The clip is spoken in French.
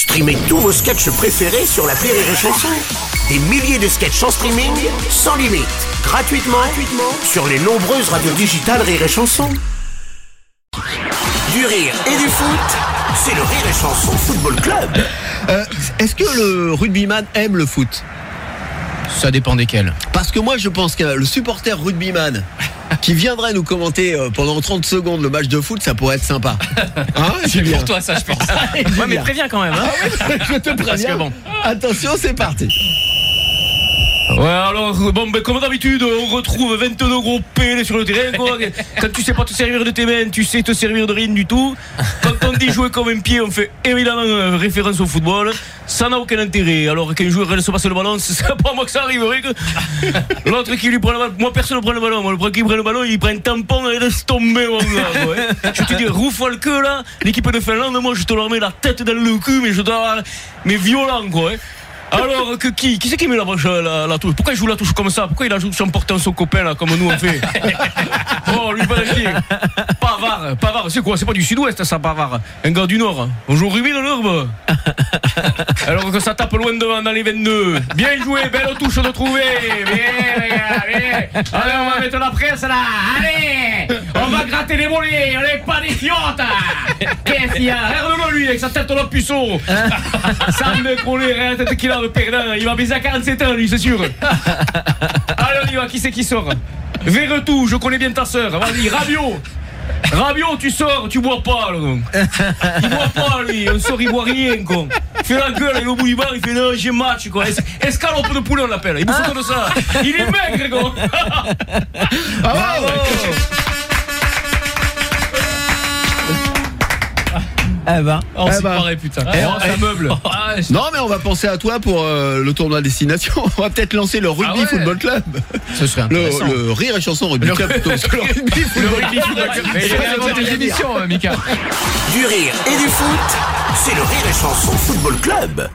Streamez tous vos sketchs préférés sur la Rire et Chanson. Des milliers de sketchs en streaming, sans limite, gratuitement, gratuitement sur les nombreuses radios digitales Rire et Chanson. Du rire et du foot, c'est le Rire et Chanson Football Club. Euh, Est-ce que le rugbyman aime le foot? Ça dépend desquels. Parce que moi je pense que le supporter rugbyman qui viendrait nous commenter euh, pendant 30 secondes le match de foot, ça pourrait être sympa. Hein, C'est pour toi ça je pense. ouais, mais préviens quand même. Hein. Je te préviens. que bon. Attention, c'est parti. Ouais, alors, bon, ben, comme d'habitude, on retrouve 22 gros pélés sur le terrain, quoi. Quand tu sais pas te servir de tes mains, tu sais te servir de rien du tout. Quand on dit jouer comme un pied, on fait évidemment euh, référence au football. Ça n'a aucun intérêt. Alors qu'un joueur laisse passer le ballon, c'est pas moi que ça arriverait. que L'autre qui lui prend le ballon, moi personne ne prend le ballon. Moi, le premier qui prend le ballon, il prend un tampon et il laisse tomber, mon gars. hein. Je te dis, rouffe le queue là, l'équipe de Finlande, moi je te leur mets la tête dans le cul, mais je dois. Mais violent, quoi. hein. Alors que qui Qui c'est qui met la, la, la touche? Pourquoi il joue la touche comme ça? Pourquoi il ajoute son portant son copain là comme nous on fait? Oh lui pas Pavard, c'est quoi? C'est pas du sud-ouest ça Pavard. Un gars du nord. On joue au rugby dans l'herbe Alors que ça tape loin devant dans les 22 Bien joué, belle touche de trouver. Bien, les gars, bien. Allez on va mettre la presse là. Allez. On va gratter les mollets On n'est pas des fiottes Qu'est-ce qu'il y a? Regarde-le lui avec sa tête de puceau. Ça me collé, rien tête qu'il a de perdant. Il va baiser à 47 ans, lui, c'est sûr. Allez, on y va. Qui c'est qui sort? Verretou, je connais bien ta sœur. Vas-y, Rabiot. Rabiot, tu sors, tu bois pas, là, donc. Il boit pas, lui. On sort, il boit rien, quoi. Il fait la gueule, il est au bout du bar, il fait non, j'ai match, quoi. Es- Escalope de poulet, on l'appelle. Il bouffe de ça. Il est maigre, quoi. Bravo. Eh ben. Oh, Eh c'est ben. putain. Eh, ça meuble. Non, mais on va penser à toi pour euh, le tournoi destination. On va peut-être lancer le Rugby Ah ouais. Football Club. Ce serait Le, intéressant. le Rire et Chanson Rugby Club. plutôt. Le Rugby Football Club. Mais il y a C'est des émissions, Mika. Du rire et du foot, c'est le Rire et Chanson Football Club.